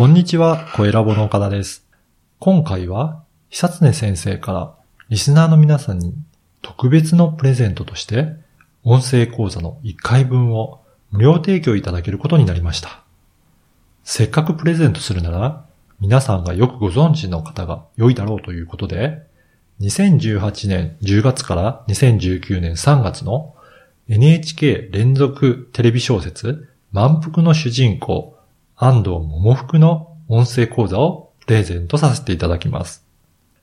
こんにちは、声ラボの岡田です。今回は、久常先生からリスナーの皆さんに特別のプレゼントとして、音声講座の1回分を無料提供いただけることになりました。せっかくプレゼントするなら、皆さんがよくご存知の方が良いだろうということで、2018年10月から2019年3月の NHK 連続テレビ小説満腹の主人公安藤桃福の音声講座をプレゼントさせていただきます。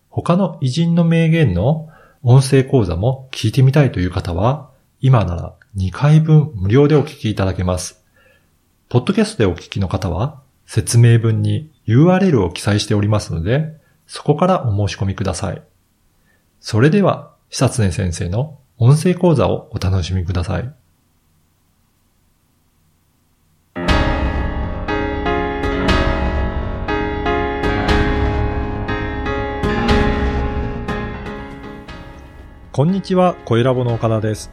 他の偉人の名言の音声講座も聞いてみたいという方は、今なら2回分無料でお聞きいただけます。ポッドキャストでお聞きの方は、説明文に URL を記載しておりますので、そこからお申し込みください。それでは、久常先生の音声講座をお楽しみください。こんにちは、声ラボの岡田です。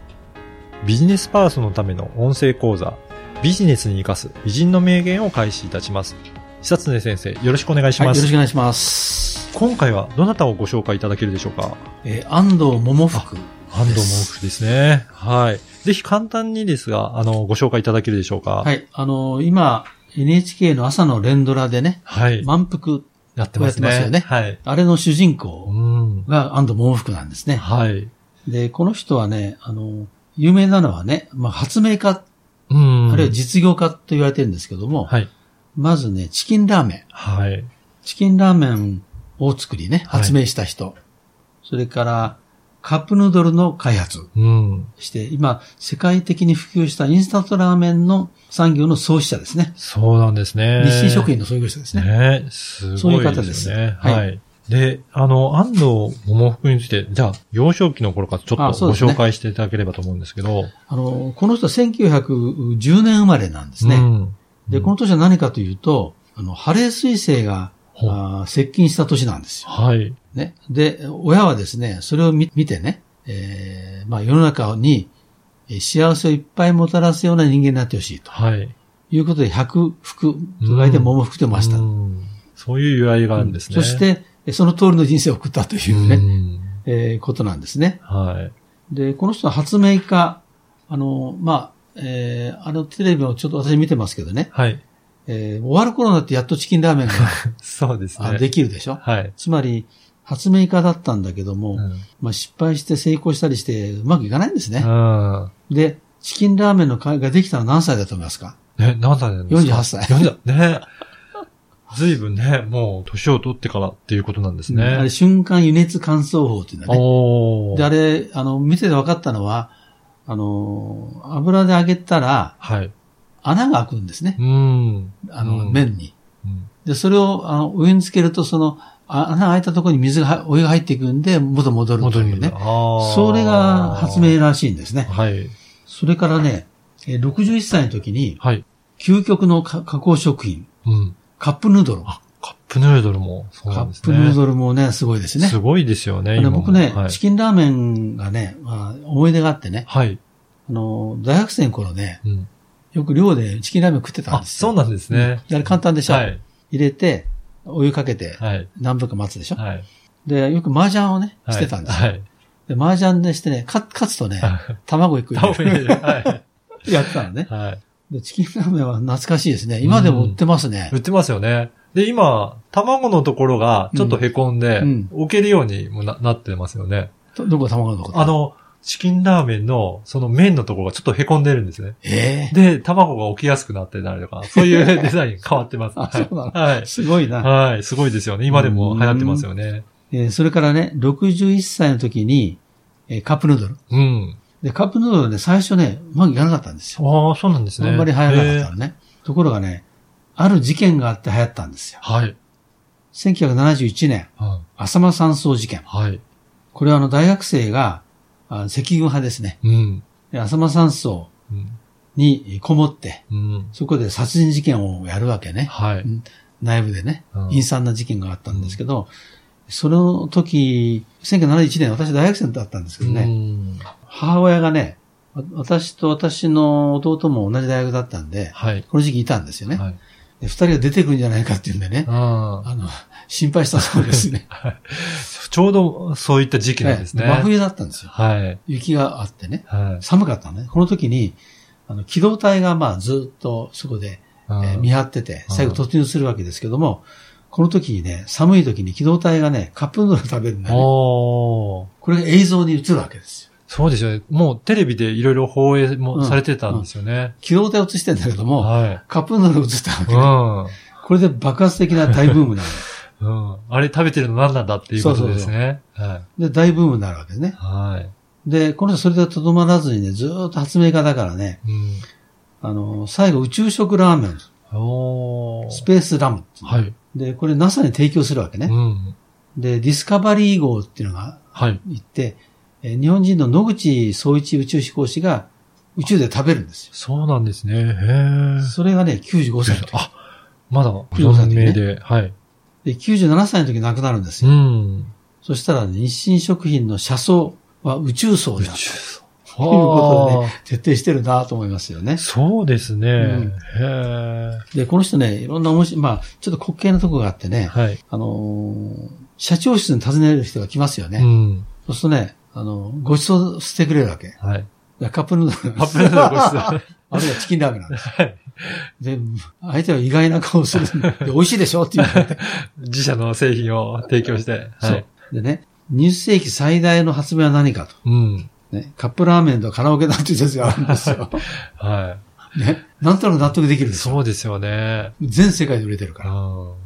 ビジネスパーソンのための音声講座、ビジネスに生かす偉人の名言を開始いたします。久常先生、よろしくお願いしはい、よます。ろしくお願いします。今回はどなたをご紹介いただけるでしょうか？えー安藤桃福。安藤桃福ですね。はい。ぜひ簡単にですが、あの、ご紹介いただけるでしょうか？はい、あのー今、NHK の朝の連ドラでね、はい。満腹、やってますよねはい。あれの主人う公ん。が安藤桃福なんですね。はい。で、この人はね、あのー有名なのはね、まあ、発明家、うん。あるいは実業家と言われてるんですけども、はい。まずね、チキンラーメン。はい。チキンラーメンを作りね、はい発明した人。それから、カップヌードルの開発うん。して、今、世界的に普及したインスタントラーメンの産業の創始者ですね。そうなんですね。日清食品の創業者ですね。ねすごいですよね。そういう方ですはい。はいで、あの、安藤桃福について、じゃあ、幼少期の頃からちょっとご紹介していただければと思うんですけど。あの、この人は1910年生まれなんですね。うんで、この年は何かというと、あの、ハレー彗星があー接近した年なんですよ。はい。ね。で、親はですね、それを見見てね、えーまあ世の中にえー幸せをいっぱいもたらすような人間になってほしいとはい。いうことで、百福と書いて桃福とました。うんそういう由来があるんですね。そして、えその通りの人生を送ったというね、うんえーことなんですね。はい。で、この人は発明家、あの、まあ、えーあのテレビをちょっと私見てますけどね、はい。えー終わる頃になってやっとチキンラーメンが そうですね。あできるでしょ？はい。つまり、発明家だったんだけども、うんまあ、失敗して成功したりしてうまくいかないんですね。うん。で、チキンラーメンの会ができたのは何歳だと思いますか？ね、何歳なんですか？48歳 ?48 ね。ずいぶんね、もう年を取ってからっていうことなんですね。あれ、瞬間輸熱乾燥法っていうのはね。で、あれ、あの、見てて分かったのは、あの、油で揚げたらはい。穴が開くんですねう。ん。あの、うん麺に。うんで、それを、あの、上につけると、その、あ穴が開いたところに水がは、お湯が入っていくんで、元戻るというね。それが発明らしいんですね。はい。それからね、えー61歳の時に、はい。究極のか加工食品、うん。カップヌードル。あ、カップヌードルもそうカなんですね。ップヌードルもね、すごいですね。すごいですよね、あ今僕ね、はいチキンラーメンがね、まあ、思い出があってね、はい。あの、大学生の頃ね、うん。よく寮でチキンラーメン食ってたんあ、ですよ。そうなんですね。であれ簡単でしょ、はい。入れて、お湯かけて、はい。何分か待つでしょ、はい。で、よく麻雀をね、はいしてたんですよ。はい。で、麻雀でしてね、か勝つとね、卵一個タオ入れる。ルは やってたのねい。。はい。で、チキンラーメンは懐かしいですね。今でも売ってますね。売ってますよね。で、今、卵のところがちょっと凹んで、うん置けるようにもななってますよね。どどこ卵のと？こあ、の、チキンラーメンの、その麺のところがちょっと凹んでるんですね。ええで、卵が起きやすくなってたりとか、そういう デザイン変わってます。あそうなの はい。すごいな。はい。すごいですよね。今でも流行ってますよね。えーそれからね、61歳の時に、えーカップヌードル。うん。で、カップヌードルね、最初ね、うまくいかなかったんですよ。ああ、そうなんですね。あんまり流行らなかったへのね。ところがね、ある事件があって流行ったんですよ。ーはい。1971年、は浅間山荘事件。い。はい。これはあの大学生が、あ赤軍派ですね。うん。で浅間山荘うん。にこもって、うん。そこで殺人事件をやるわけね。はい。うん内部でねうん、陰惨な事件があったんですけど、その時、1971年、私大学生だったんですけどうね、ん母親がね、わ私と私の弟も同じ大学だったんで、はい。この時期いたんですよね。はい。で二人が出てくるんじゃないかっていうんでね、うん。あの、心配したそうですね。ちょうどそういった時期なんですね。はい真冬だったんですよ。はい。雪があってね。はい。寒かったのね。この時に、あの、機動隊がまあずっとそこで、えー見張ってて、最後突入するわけですけども、この時にね、寒い時に機動隊がね、カップヌードル食べるんだよね。これが映像に映るわけですよ。そうですよね。もうテレビでいろいろ放映もされてたんですよね。機動隊を映してんだけども、はい。カップヌードル映ったわけうね。ん。これで爆発的な大ブームなの。うん。あれ食べてるの何なんだっていうことですね。はい。で、大ブームになるわけですね。はい。で、この人それでとどまらずにね、ずーっと発明家だからね、うん。あの、最後宇宙食ラーメン、スペースラムはい。で、これ NASA に提供するわけね。うん。で、ディスカバリー号っていうのがはい。行って、えー日本人の野口総一宇宙飛行士が宇宙で食べるんですよ。そうなんですね。へえ。それがね、95歳の時。あ、まだご95歳の時ねで。はい。で、97歳の時亡くなるんですうよ。ん。そしたら、ね、日清食品の車窓は宇宙層宇だと。宙層。ということであね、徹底してるなと思いますよねー。そうですね。んへえ。で、この人ね、いろんな面白い、まあ、ちょっと滑稽なとこがあってね、はい。あのー社長室に訪ねる人が来ますよね。うん。そうするとね、あの、ご馳走してくれるわけ。はい。カップヌードル。カップヌードルご馳走 あるいはチキンラーメンなんです。はい。で、相手は意外な顔をするん で。で美味しいでしょって言われて。自社の製品を提供して。はそうい。。でね、20世紀最大の発明は何かと。うん。ね、カップラーメンとカラオケだっていう説があるんですよ。はね、なんとなく納得できる。で。そうですよね。全世界で売れてるかうん。ら。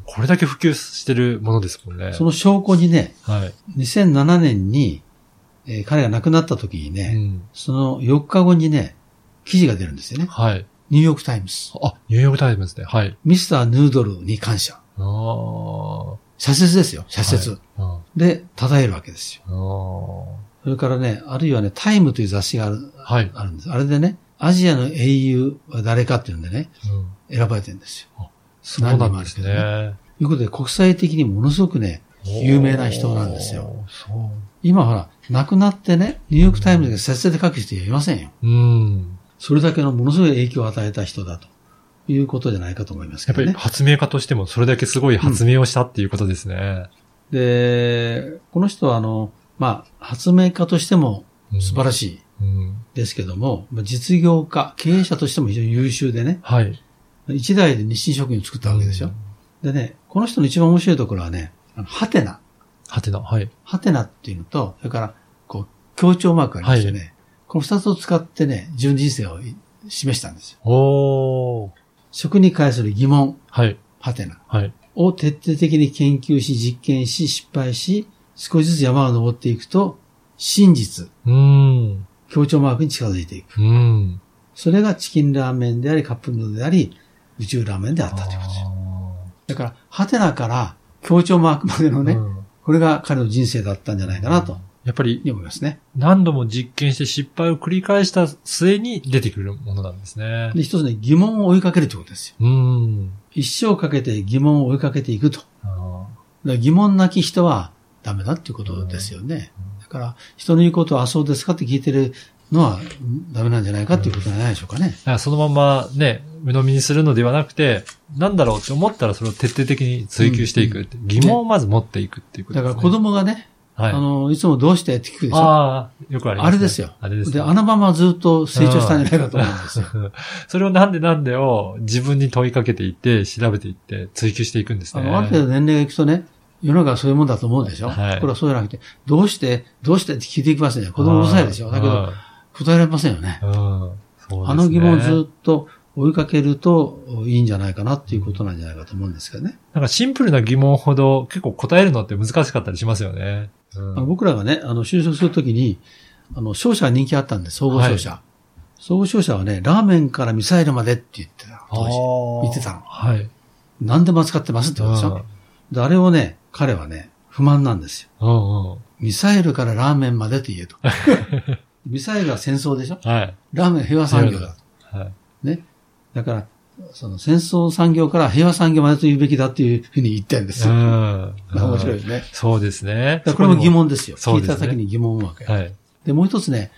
これだけ普及してるものですもんね。その証拠にね、はい。2007年に、えー彼が亡くなった時にうね、ん。その4日後にね、記事が出るんですよね。はい。ニューヨークタイムズ。あ、ニューヨークタイムズね。はい。 Mr. Noodle に感謝。ああ。社説ですよ、社説。はいあで、称えるわけですよ。あ。それからね、あるいはね、タイムという雑誌がある、はい。あるんです。あれでね、アジアの英雄は誰かっていうんでね、うん。選ばれてるんですよ。そうなんです何人もあね。ということで、国際的にものすごくね、有名な人なんですよ。今ほら、亡くなってね、ニューヨークタイムズが社説で書く人はいませんよ。うん。それだけのものすごい影響を与えた人だということじゃないかと思いますけやっぱりどね。発明家としてもそれだけすごい発明をしたっていうことですね。で、この人はあの、まあ、発明家としても素晴らしいうん。ですけども、まあ実業家、経営者としても非常に優秀でね、はい。一代で日清食品を作ったわけですよ。でね、この人の一番面白いところはね、あのハテナ。はてな。はい。ハテナっていうのと、それから、こう、強調マークがありますよね。この二つを使ってね、自分人生を示したんですよ。おー。食に関する疑問、はい。ハテナはい。を徹底的に研究し、実験し、失敗し、少しずつ山を登っていくと、真実、うーん。強調マークに近づいていく。うん。それがチキンラーメンであり、カップヌードルであり、宇宙ラーメンであったということですよ。だから、ハテナから強調マークまでのね、うんこれが彼の人生だったんじゃないかなとやっぱり思いますね。何度も実験して失敗を繰り返した末に出てくるものなんですね。で、一つね、疑問を追いかけるということですよ。うん。一生かけて疑問を追いかけていくと。疑問なき人はダメだっていうことですよね。だから、人の言うことは、あ、そうですかって聞いてるのはんダメなんじゃないかっていうことじゃないでしょうかね。ーだからそのままね、鵜呑みにするのではなくて、なんだろうって思ったらそれを徹底的に追求していくって、疑問をまず持っていくっていうことですね。だから子供がね、はい。あの、いつもどうしてって聞くでしょ？ああ、よくあります、ね。あれですよ。あれです、で、あのままずっと成長したんじゃないかと思うんですよ。それをなんでなんでを自分に問いかけていって、調べていって、追求していくんですね。あの、ある程度年齢がいくとね、世の中はそういうもんだと思うでしょ？はいこれはそうじゃなくて、どうして、どうしてって聞いていきますね。子供うるさいでしょ？だけど、答えられませんよね。ねあの疑問をずっと追いかけるといいんじゃないかなっていうことなんじゃないかと思うんですけどね。なんかシンプルな疑問ほど結構答えるのって難しかったりしますよね。うんあの僕らがね、あの、就職するときに、あの、商社が人気あったんで、総合商社。総合商社はね、ラーメンからミサイルまでって言ってた。当時。言ってたの。はい。何でも扱ってますってことでしょ？で、あれをね、彼はね、不満なんですよ。うんうんうんミサイルからラーメンまでって言えと。ミサイルは戦争でしょ？はい。ラーメンは平和産業だ。はい。ね。だから、その戦争産業から平和産業までと言うべきだっていうふうに言ってるんですうよ。ん。面白いですね。そうですね。これも疑問ですよ。すねた先に疑問をわけ。はい。で、もう一つね、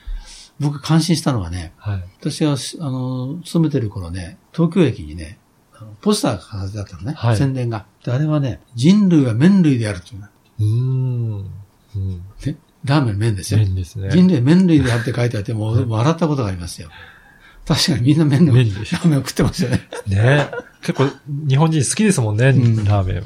僕感心したのはね、はい。私が、あの、勤めてる頃ね、東京駅にね、あのポスターが飾ってあったのね、はい宣伝が。であれはね、人類は麺類であるっていうのうーん。うん。ね。ラーメン麺ですよ。麺ですね。人類麺類であって書いてあって、もう笑ったことがありますよ。確かにみんな麺のラ麺でしょーメンを食ってますよね。ね結構日本人好きですもんね、んラーメン。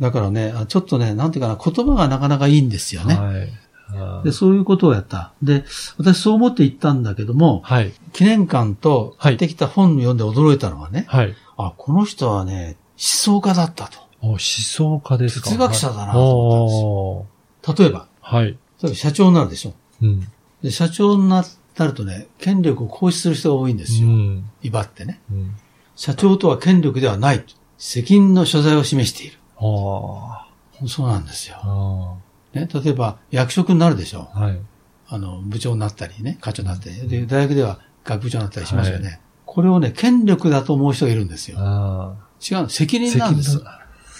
だからね、あちょっとね、なんていうかな、言葉がなかなかいいんですよね。はい。で、そういうことをやった。で、私そう思って行ったんだけども、はい。記念館とはい買ってきた本を読んで驚いたのはね、はい。あ、この人はね、思想家だったと。お思想家ですか哲学者だなと思おー例えば、はい。例えば社長になるでしょ。うん。で、社長になるとね、権力を行使する人が多いんですよ。うん。威張ってね。うん。社長とは権力ではない。責任の所在を示している。あそうなんですよあ。。あね、例えば、役職になるでしょ。あ。はい。あの、部長になったりね、課長になったり。で、大学では学部長になったりしますよね。これをね、権力だと思う人がいるんですよ。あ違う、責あ。任なんですよ。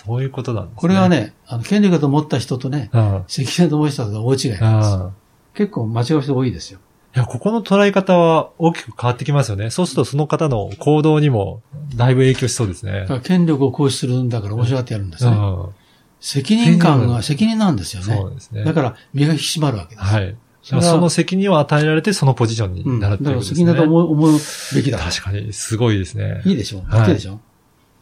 そういうことなんですね。これは、ね、あの、権力だと思った人とね、あ責任だと思う人と大違いあ。なんです。結構間違う人多いですよ。いや、ここの捉え方は大きく変わってきますよね。そうするとその方の行動にもだいぶ影響しそうですね権力を行使するんだから面白がってやるんですね。うん。責任感が責任なんですよね。そうですね。だから身が引き締まるわけです。はい。その責任を与えられてそのポジションにうん。だからなるっていうことですね。責任だと思う思うべきだ。確かに、すごいですね。いいでしょ？はいいいでしょ？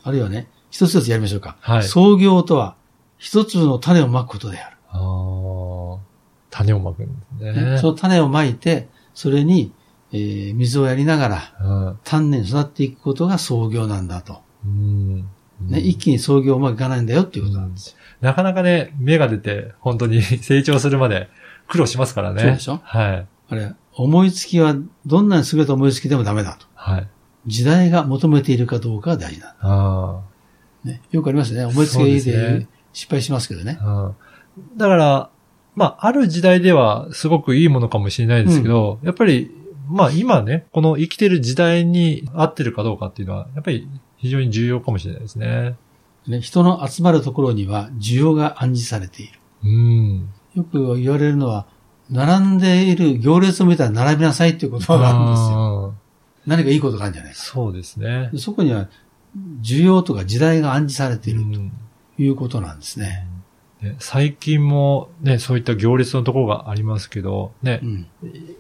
あるいはね、一つずつやりましょうか。はい創業とは、一つの種をまくことである。ああ。種をまくんですねね。その種をまいて、それに、えー水をやりながら、うん丹念に育っていくことが創業なんだと。うん。ね、一気に創業うまくいかないんだよっていうことなんですよ。なかなかね、芽が出て、本当に成長するまで苦労しますからね。そうでしょ？はい。あれ、思いつきはどんなに優れた思いつきでもダメだと。はい。時代が求めているかどうかが大事なんだ。あね、よくありますね。思いつきで失敗しますけどね。あ。うん。だから、まあ、ある時代ではすごくいいものかもしれないですけど、やっぱり、まあ今ね、この生きてる時代に合ってるかどうかっていうのは、やっぱり非常に重要かもしれないですね。ね人の集まるところには需要が暗示されている。うん。よく言われるのは、並んでいる行列を見たら並びなさいっていう言葉があるんですよ。あ何かいいことがあるんじゃないか。ーそうですね。でそこには、需要とか時代が暗示されているうんということなんですね。ね最近もね、そういった行列のところがありますけど、ねう、ん。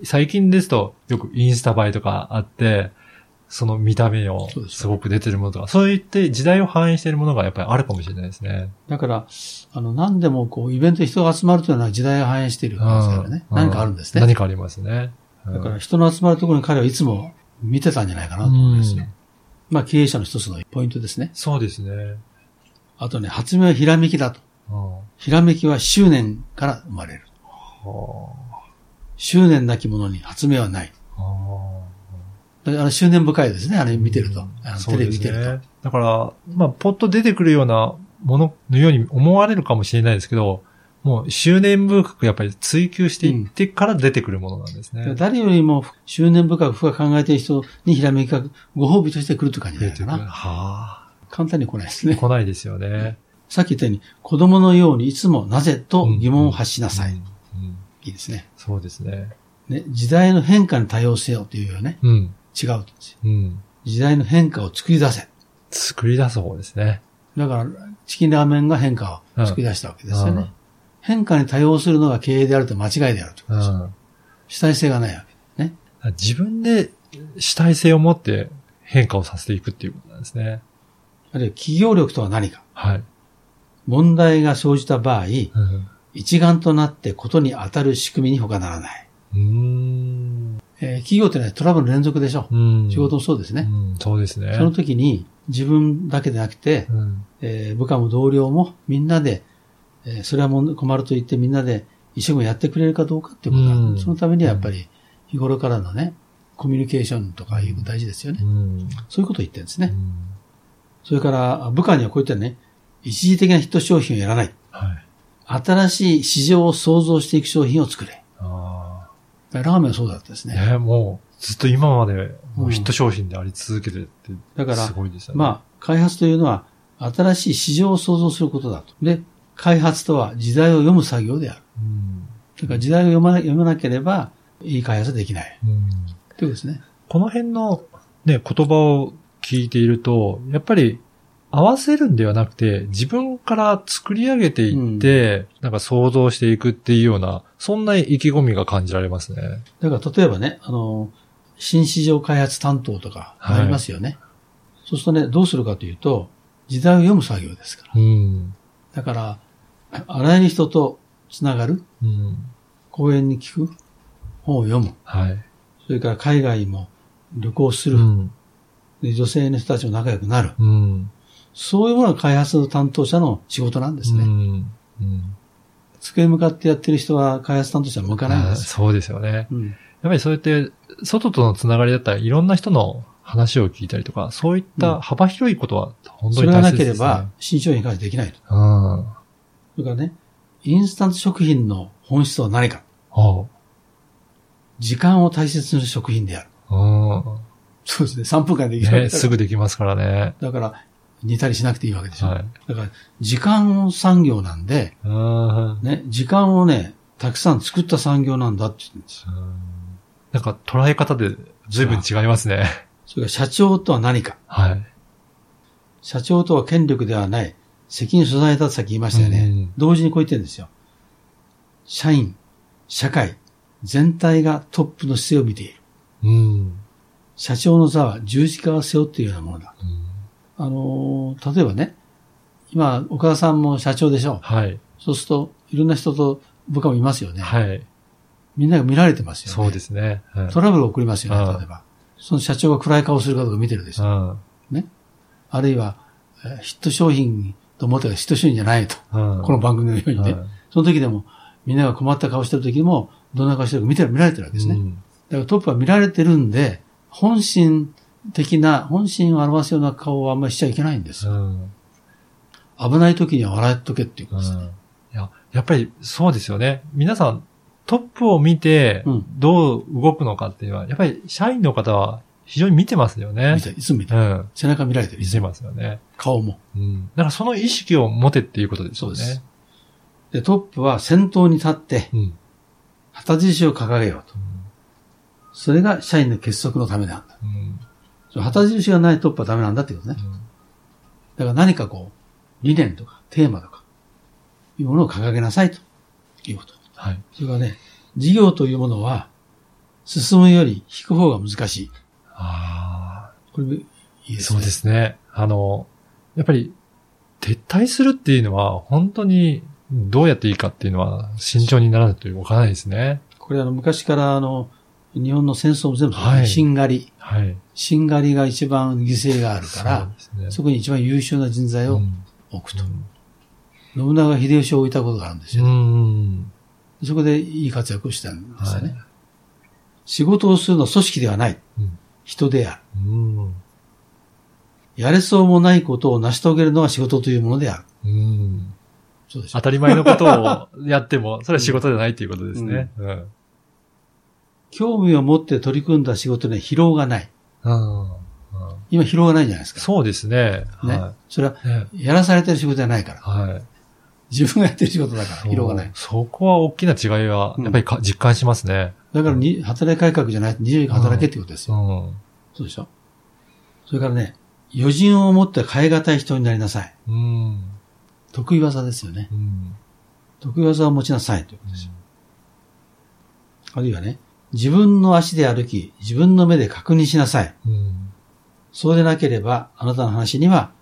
最近ですとよくインスタ映えとかあって、その見た目をすすごく出てるものとか、そういって時代を反映しているものがやっぱりあるかもしれないですね。だから、あの、何でもこう、イベントに人が集まるというのは時代が反映している可能性がね。うん何かあるんですね。何かありますね。うんだから人の集まるところに彼はいつも見てたんじゃないかなと思いますよ。うんまあ経営者の一つのポイントですね。そうですね。あとね、発明はひらめきだと。うんひらめきは執念から生まれる。は執念なき者に発明はない。あの執念深いですね、あれ見てると。テレビ見てるね。だから、まあ、ポッと出てくるようなもののように思われるかもしれないですけど、もう執念深くやっぱり追求していってから出てくるものなんですね。と。誰よりも執念深く深く考えている人にひらめきがご褒美として来るという感じじゃないかな。は簡単に来ないですあ。ね。来ないですよね。さっき言ったように、子供のようにいつもなぜと疑問を発しなさい。うんうんいいですね。そうですね。ね、時代の変化に対応せよというよね、うん。違うんですよ。うん。時代の変化を作り出せ。作り出す方ですね。だから、チキンラーメンが変化を作り出したわけですよね。うん変化に対応するのが経営であると間違いであるということですよ。うん。主体性がないわけ。ね。自分で主体性を持って変化をさせていくっていうことなんですね。あるいは企業力とは何か。はい。問題が生じた場合、うん。一丸となってことに当たる仕組みに他ならない。うーん。えー企業ってのはトラブルの連続でしょ。うん。仕事もそうですね。うん、そうですね。その時に自分だけでなくて、うん。えー部下も同僚もみんなで、えーそれはもう困ると言ってみんなで一生懸命やってくれるかどうかっていうことだ、うんそのためにはやっぱり日頃からのね、コミュニケーションとかいうの大事ですよね。うん。そういうことを言ってるんですね。うんそれから部下にはこういったね、一時的なヒット商品をやらない。はい。新しい市場を創造していく商品を作れ。あラーメンはそうだったですあ。ね。ねもう、ずっと今まで、もうヒット商品であり続けてるって、だからすごいですよね。まあ、開発というのは新しい市場を創造することだと。で、開発とは時代を読む作業である。うん。だから時代を読まな読まなければ、いい開発はできない。うん。ということですね。この辺のね、言葉を聞いていると、やっぱり合わせるんではなくて、自分から作り上げていって、なんか想像していくっていうような、そんな意気込みが感じられますね。だから例えばね、あの、新市場開発担当とかありますよね。そうするとね、どうするかというと、時代を読む作業ですから。うん。だから、あらゆる人とつながる、うん。講演に聞く、本を読む、はい。それから海外も旅行する、うん。で女性の人たちと仲良くなる。うん。そういうものが開発担当者の仕事なんですね。うん。うん。机に向かってやってる人は開発担当者は向かないんです。あそうですよね。うん。やっぱりそうやって、外とのつながりだったらいろんな人の話を聞いたりとか、そういった幅広いことは本当それがなに大切です、ね。ければ、新商品開発できないと。うん。それからね、インスタント食品の本質は何か。あ時間を大切にする食品である。うん。そうですね。3分間できるね、すぐできますからね。だから、煮たりしなくていいわけでしょ。はい。だから、時間産業なんで、うん。ね、時間をね、たくさん作った産業なんだって言うんですよ。なんか捉え方で随分違いますね。それから社長とは何か。はい。社長とは権力ではない。責任所在だとさっき言いましたよね。うん同時にこう言ってるんですよ。社員、社会、全体がトップの姿勢を見ている。うん。社長の座は十字架を背負っているようなものだ。あのー例えばね、今、岡田さんも社長でしょ。はい。そうすると、いろんな人と部下もいますよね。はい。みんなが見られてますよね。そうですね。はいトラブルを起こりますよね、うん例えば。その社長が暗い顔するかどうか見てるでしょ。うん。ね。あるいは、えーヒット商品と思ったらヒット商品じゃないと。うん。この番組のようにね。はいその時でも、みんなが困った顔してる時も、どんな顔してるか見てる、見られてるわけですね。うんだからトップは見られてるんで、本心的な、本心を表すような顔はあんまりしちゃいけないんですよ。うん。危ない時には笑っとけっていうことですね。いや、やっぱりそうですよね。皆さん、トップを見てうん、どう動くのかっていうのは、やっぱり社員の方は非常に見てますよね見。ていつも見てる。うん。背中見られてる。見てますよね。顔も。うん。だからその意識を持てっていうことですよね。そうです。で、トップは先頭に立って、うん。旗印を掲げようと。それが社員の結束のためなんだ。うん。旗印がないトップはダメなんだってことね。だから何かこう、理念とかテーマとか、いうものを掲げなさいということ。はい。それからね、事業というものは、進むより引く方が難しい。あこれ、いいあ、ですね。そうですね。あの、やっぱり、撤退するっていうのは、本当に、どうやっていいかっていうのは、慎重にならないと動かないですね。これあの、昔からあの、日本の戦争も全部はいしんがり。はい。しんがりが一番犠牲があるから、そね。そこに一番優秀な人材をうん置くと。信長秀吉を置いたことがあるんですうよ。ん。そこでいい活躍をしたんですよね。はい仕事をするのは組織ではない。うん人である。うん。やれそうもないことを成し遂げるのが仕事というものである。当。たり前のことをやっても、それは仕事じゃないっていうことですね。うん。興味を持って取り組んだ仕事には疲労がない。うん。今疲労がないじゃないですか。そうですね。ね。はそれは、やらされてる仕事じゃないから。はい。自分がやってる仕事だから、疲労がない。そこは大きな違いは、やっぱりか実感しますね。だからに、働き改革じゃない、24時間働けってことですうよ。ん。そうでしょ？それからね、余人を持って変え難い人になりなさい。うん。得意技ですよね。うん。得意技を持ちなさいということですよ。あるいはね、自分の足で歩き、自分の目で確認しなさい。うん。そうでなければ、あなたの話には、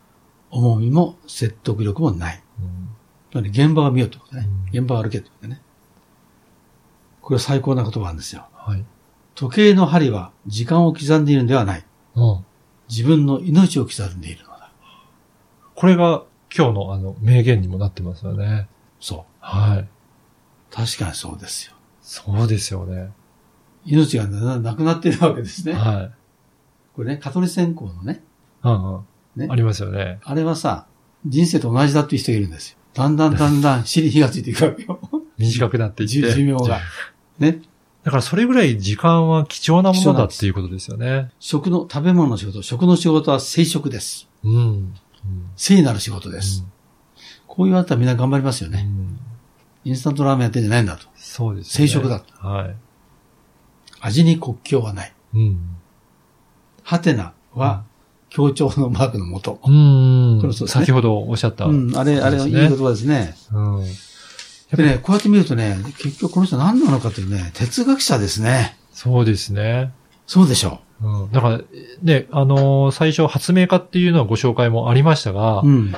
重みも説得力もない。つまり現場を見ようってことね。うん現場を歩けってことね。これは最高な言葉なんですよ。はい。時計の針は時間を刻んでいるのではない。うん。自分の命を刻んでいるのだ。これが今日のあの名言にもなってますよね。そう。はい。確かにそうですよ。そうですよね。命がななくなっているわけですね。はい。これね、蚊取り線香のね、うんうん。ねありますよね。あれはさ、人生と同じだっていう人がいるんですよ。だんだんだんだん 尻に火がついていくわけよ。短くなっていって。寿 寿命が。ね。だからそれぐらい時間は貴重なものだっていうことですよね。食の、食べ物の仕事、食の仕事は生食です。うん。うん。聖なる仕事です。こう言われたらみんな頑張りますよね。うん。インスタントラーメンやってんじゃないんだと。そうですね。生食だ。はい。味に国境はない。うん。ハテナは協調のマークのもと。うん先ほどおっしゃった。うん、あれ、あれ、いい言葉ですね。うんでね、こうやって見るとね、結局この人何なのかというね、哲学者ですね。そうですね。そうでしょうん、だから、ね、あのー最初発明家っていうのはご紹介もありましたが、う。うん。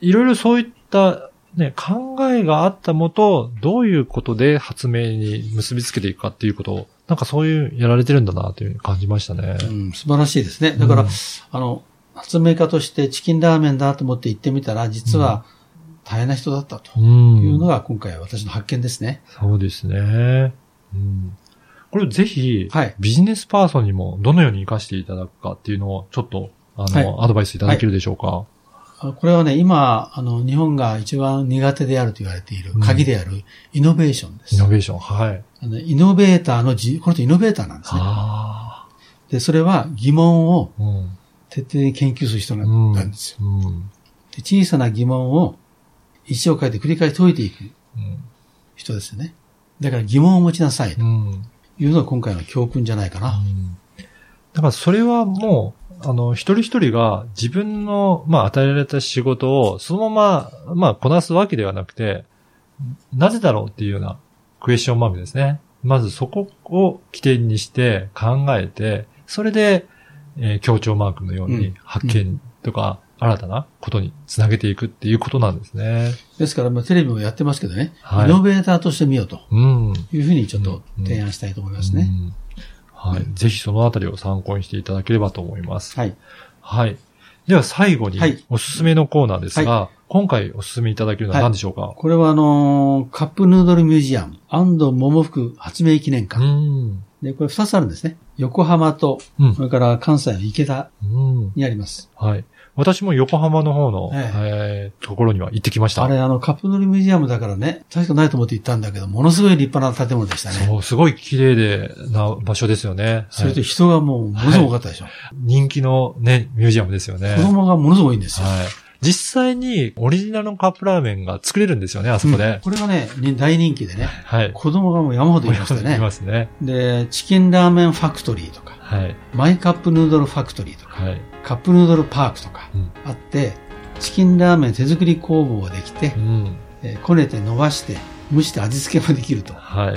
いろいろそういった、ね、考えがあったもと、どういうことで発明に結びつけていくかっていうことを、なんかそういうやられてるんだなというふうに感じましたね。うん、素晴らしいですね。だから、うんあの、発明家としてチキンラーメンだと思って行ってみたら、実は大変な人だったとうん。いうのが今回私の発見ですね。そうですね。うん。これぜひ、はいビジネスパーソンにもどのように活かしていただくかっていうのを、ちょっと、あの、はアドバイスいただけるでしょうか。あこれはね、今、あの、日本が一番苦手であると言われている鍵であるイノベーションです。イノベーション。はい。あのイノベーターのじ、この人イノベーターなんですね。あで、それは疑問を。徹底的に研究する人なうん。ですよ。うん。で小さな疑問を一を書いて繰り返し解いていくうん人ですよね。だから疑問を持ちなさいとうん。いうのが今回の教訓じゃないかな。うんだからそれはもう、あの、一人一人が自分の、まあ、与えられた仕事をそのまま、まあ、こなすわけではなくて、なぜだろうっていうようなクエスチョンマークですね。まずそこを起点にして考えて、それで、えー協調マークのよううんに発見とか、新たなことにつなげていくっていうことなんですね。ですから、まあ、テレビもやってますけどね、はいイノベーターとして見ようとうん。いうふうにちょっと提案したいと思いますね。うんはい。ぜひそのあたりを参考にしていただければと思います。はい。はい。では最後にはい、おすすめのコーナーですが、今回おすすめいただけるのは何でしょうか、これはあのーカップヌードルミュージアム、安藤桃福発明記念う館。ん。で、これ二つあるんですね。横浜と、うんそれから関西の池田うん。にあります。はい。私も横浜の方の、ええーところには行ってきました。あれ、あの、カップヌードルミュージアムだからね、確かないと思って行ったんだけど、ものすごい立派な建物でしたね。そう、すごい綺麗でな場所ですよね。それとはい人がもう、ものすごかったでしょ。人気のね、ミュージアムですよね。子供がものすごいんですよ。はい。実際にオリジナルのカップラーメンが作れるんですよね、あそこうんで。これがね、に大人気でね、はい。子供がもう山ほどいましたいね。ますね。で、チキンラーメンファクトリーとか、はい。マイカップヌードルファクトリーとか、はい。カップヌードルパークとかうんあって、チキンラーメン手作り工房ができてう、ん。えーこねて伸ばして、蒸して味付けもできるとは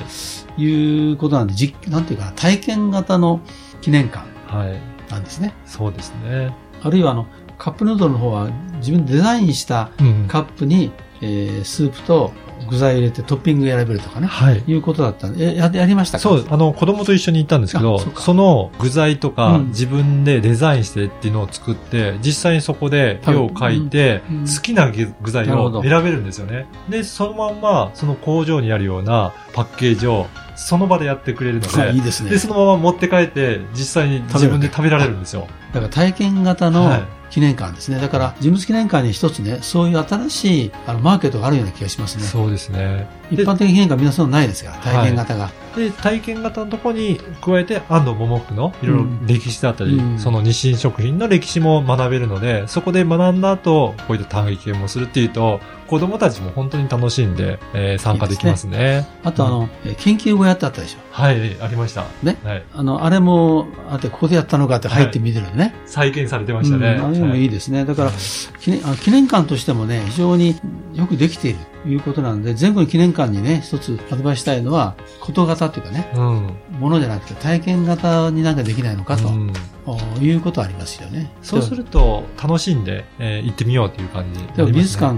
い。いうことなんで、じなんていうかな、体験型の記念館はい。なんですね。そうですね。あるいはあの、カップヌードルの方は自分でデザインしたうんカップに、えースープと具材を入れてトッピング選べるとかね、はい。いうことだったんで、えややりましたか？そう、あの、子供と一緒に行ったんですけど、あそその具材とか、うん。自分でデザインしてっていうのを作って、実際にそこで絵を描いて、うんうん。好きな具具材を選べるんですよね。で、そのまんま、その工場にあるようなパッケージを、その場でやってくれるので、いいですね。で、そのまま持って帰って、実際に自分で食べられるんですよ。だから体験型はのい記念館ですね。だから、人物記念館に一つね、そういう新しいあのマーケットがあるような気がしますね。そうですね。一般的記念館みんないですから、体験型が。で、体験型のところに加えて、安藤桃福のいろいろ歴史だったり、うんその日清食品の歴史も学べるので、そこで学んだ後、こういった体験もするっていうと、子供たちも本当に楽しんで、えー参加できますね。あとあの、え研究小屋ってあったでしょ？はい、ありました。ねはい。あの、あれも、あって、ここでやったのかって入ってみてるのね。再現されてましたね。うんあれもいいでですね。だから、記念あ記念館としてもね、非常によくできているということなんで、全国の記念館にね、一つアドバイスしたいのは、こと型っていうかね、うん。ものじゃなくて体験型になんかできないのかと、うんおいうことはありますよね。そうすると、楽しんで、えー行ってみようっていう感じね。でも美術館、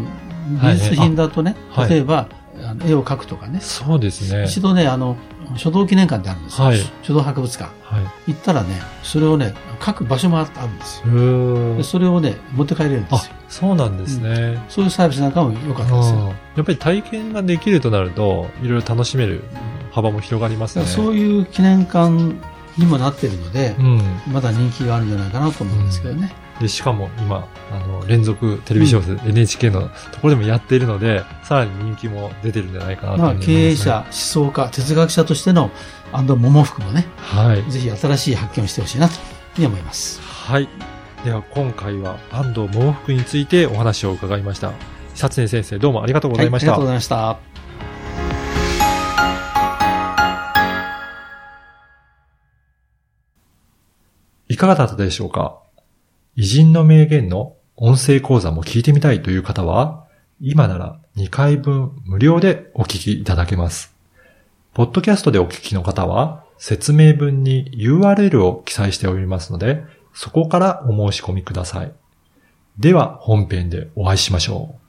はい美術品だとね、はい例えば、あの絵を描くとかね、そうですね。一度ね、あの、書道記念館ってあるんですよ。はい書道博物館。はい。行ったらね、それをね、書く場所もああるんですよ。でそれをね、持って帰れるんですよあ。、そうなんですね。そういうサービスなんかも良かったですよ。うんやっぱり体験ができるとなると、いろいろ楽しめる幅も広がりますね。そういう記念館にもなってるので、うん。まだ人気があるんじゃないかなと思うんですけどね。で、しかも今、あの、連続テレビ小説、NHK のところでもやっているので、さらに人気も出てるんじゃないかなとまあ、思います、経営者、思想家、哲学者としての安藤桃福もね、はい。ぜひ新しい発見をしてほしいなと思います。はい。では今回は安藤桃福についてお話を伺いました。久常先生どうもありがとうございました。はい、ありがとうございました。いかがだったでしょうか？偉人の名言の音声講座も聞いてみたいという方は、今なら2回分無料でお聞きいただけます。ポッドキャストでお聞きの方は、説明文に URL を記載しておりますので、そこからお申し込みください。では本編でお会いしましょう。